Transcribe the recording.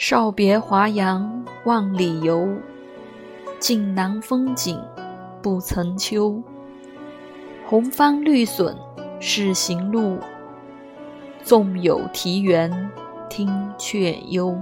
少别华阳万里游，尽南风景不曾秋。红帆绿笋是行路，纵有啼猿听却幽。